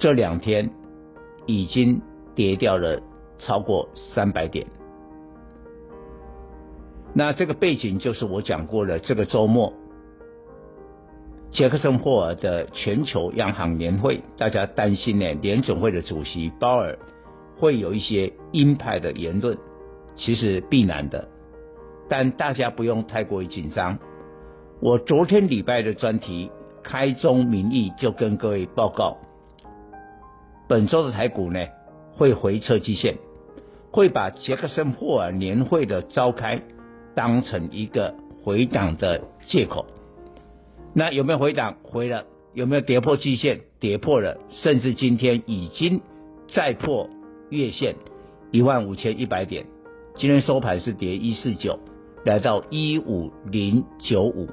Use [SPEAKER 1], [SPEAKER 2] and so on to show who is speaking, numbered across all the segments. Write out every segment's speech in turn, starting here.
[SPEAKER 1] 这两天已经跌掉了超过三百点。那这个背景就是我讲过了，这个周末杰克森霍尔的全球央行年会，大家担心呢，联总会的主席鲍尔会有一些鹰派的言论。其实必然的，但大家不用太过于紧张。我昨天礼拜的专题开宗明义就跟各位报告，本周的台股呢会回撤季线，会把杰克森霍尔年会的召开当成一个回档的借口。那有没有回档？回了。有没有跌破季线？跌破了。甚至今天已经再破月线一万五千一百点。今天收盘是跌一四九，来到一五零九五。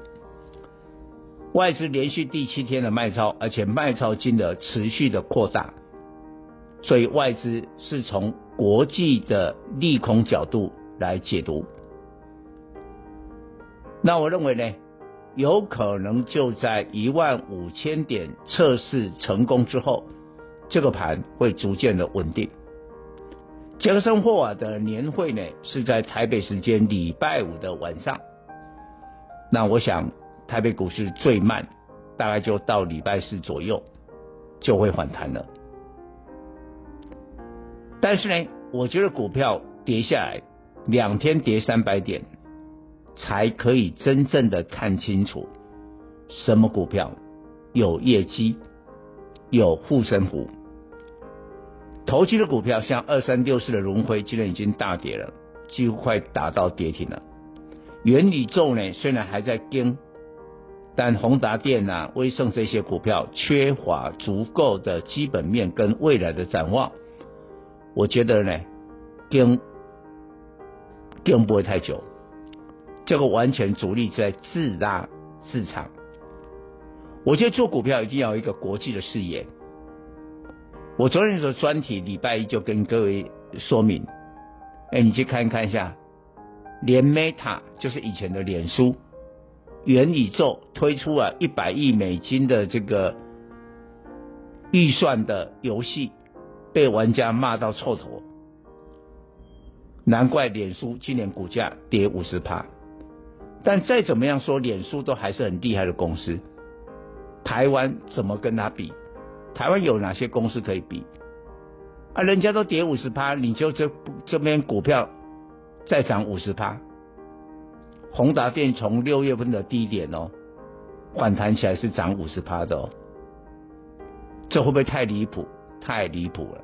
[SPEAKER 1] 外资连续第七天的卖超，而且卖超金额持续的扩大，所以外资是从国际的利空角度来解读。那我认为呢，有可能就在一万五千点测试成功之后，这个盘会逐渐的稳定。杰克森霍尔的年会呢，是在台北时间礼拜五的晚上。那我想，台北股市最慢，大概就到礼拜四左右就会反弹了。但是呢，我觉得股票跌下来两天跌三百点，才可以真正的看清楚什么股票有业绩、有护身符。投机的股票像二三六四的荣辉，今天已经大跌了，几乎快打到跌停了。元宇宙呢，虽然还在跟，但宏达电、啊、威盛这些股票缺乏足够的基本面跟未来的展望，我觉得呢，跟跟不会太久。这个完全主力在自拉市场。我觉得做股票一定要有一个国际的视野。我昨天的专题礼拜一就跟各位说明，哎，你去看看一下，连 Meta 就是以前的脸书，元宇宙推出了一百亿美金的这个预算的游戏，被玩家骂到臭头，难怪脸书今年股价跌五十趴。但再怎么样说，脸书都还是很厉害的公司，台湾怎么跟他比？台湾有哪些公司可以比？啊，人家都跌五十趴，你就这这边股票再涨五十趴。宏达电从六月份的低点哦，反弹起来是涨五十趴的哦，这会不会太离谱？太离谱了！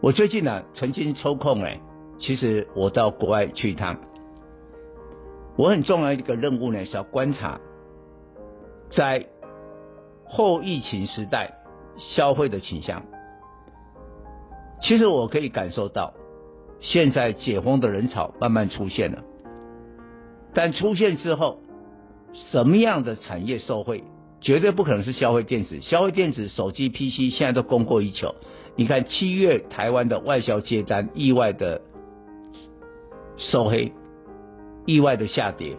[SPEAKER 1] 我最近呢、啊，曾经抽空哎，其实我到国外去一趟，我很重要一个任务呢，是要观察在。后疫情时代消费的倾向，其实我可以感受到，现在解封的人潮慢慢出现了，但出现之后，什么样的产业受惠？绝对不可能是消费电子，消费电子、手机、PC 现在都供过于求。你看七月台湾的外销接单意外的收黑，意外的下跌，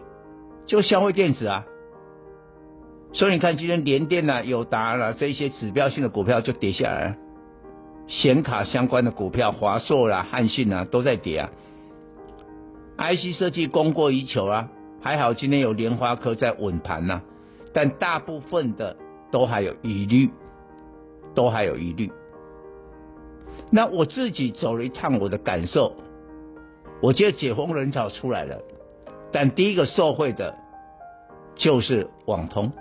[SPEAKER 1] 就消费电子啊。所以你看，今天联电呐、友达啦这些指标性的股票就跌下来了，显卡相关的股票，华硕啦、汉信呐都在跌啊。IC 设计供过于求啊，还好今天有联发科在稳盘呐，但大部分的都还有疑虑，都还有疑虑。那我自己走了一趟，我的感受，我觉得解封人潮出来了，但第一个受惠的，就是网通。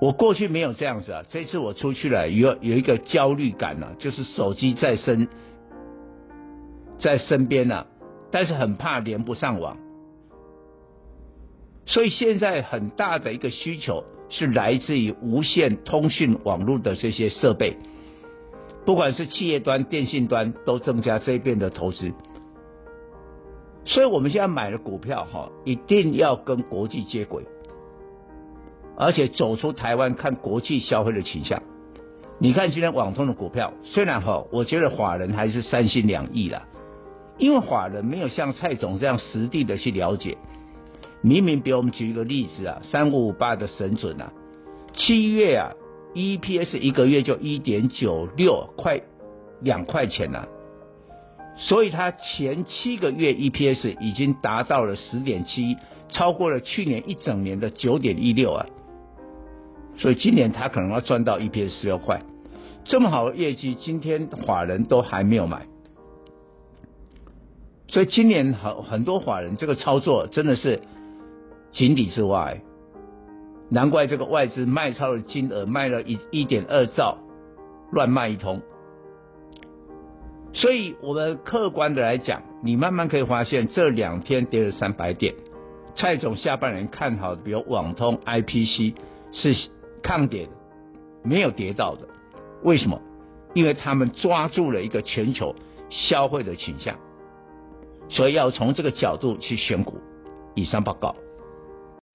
[SPEAKER 1] 我过去没有这样子啊，这次我出去了，有有一个焦虑感呢、啊，就是手机在身，在身边呢、啊，但是很怕连不上网，所以现在很大的一个需求是来自于无线通讯网络的这些设备，不管是企业端、电信端都增加这边的投资，所以我们现在买的股票哈，一定要跟国际接轨。而且走出台湾看国际消费的倾向，你看今天网通的股票，虽然哈，我觉得法人还是三心两意啦，因为法人没有像蔡总这样实地的去了解。明明比我们举一个例子啊，三五五八的神准啊，七月啊，EPS 一个月就一点九六，快两块钱了，所以它前七个月 EPS 已经达到了十点七，超过了去年一整年的九点一六啊。所以今年他可能要赚到 EPS 十六块，这么好的业绩，今天法人都还没有买，所以今年很很多法人这个操作真的是井底之蛙，难怪这个外资卖超的金额卖了一一点二兆，乱卖一通。所以我们客观的来讲，你慢慢可以发现这两天跌了三百点，蔡总下半年看好的，比如网通、IPC 是。抗跌的没有跌到的，为什么？因为他们抓住了一个全球消费的倾向，所以要从这个角度去选股。以上报告。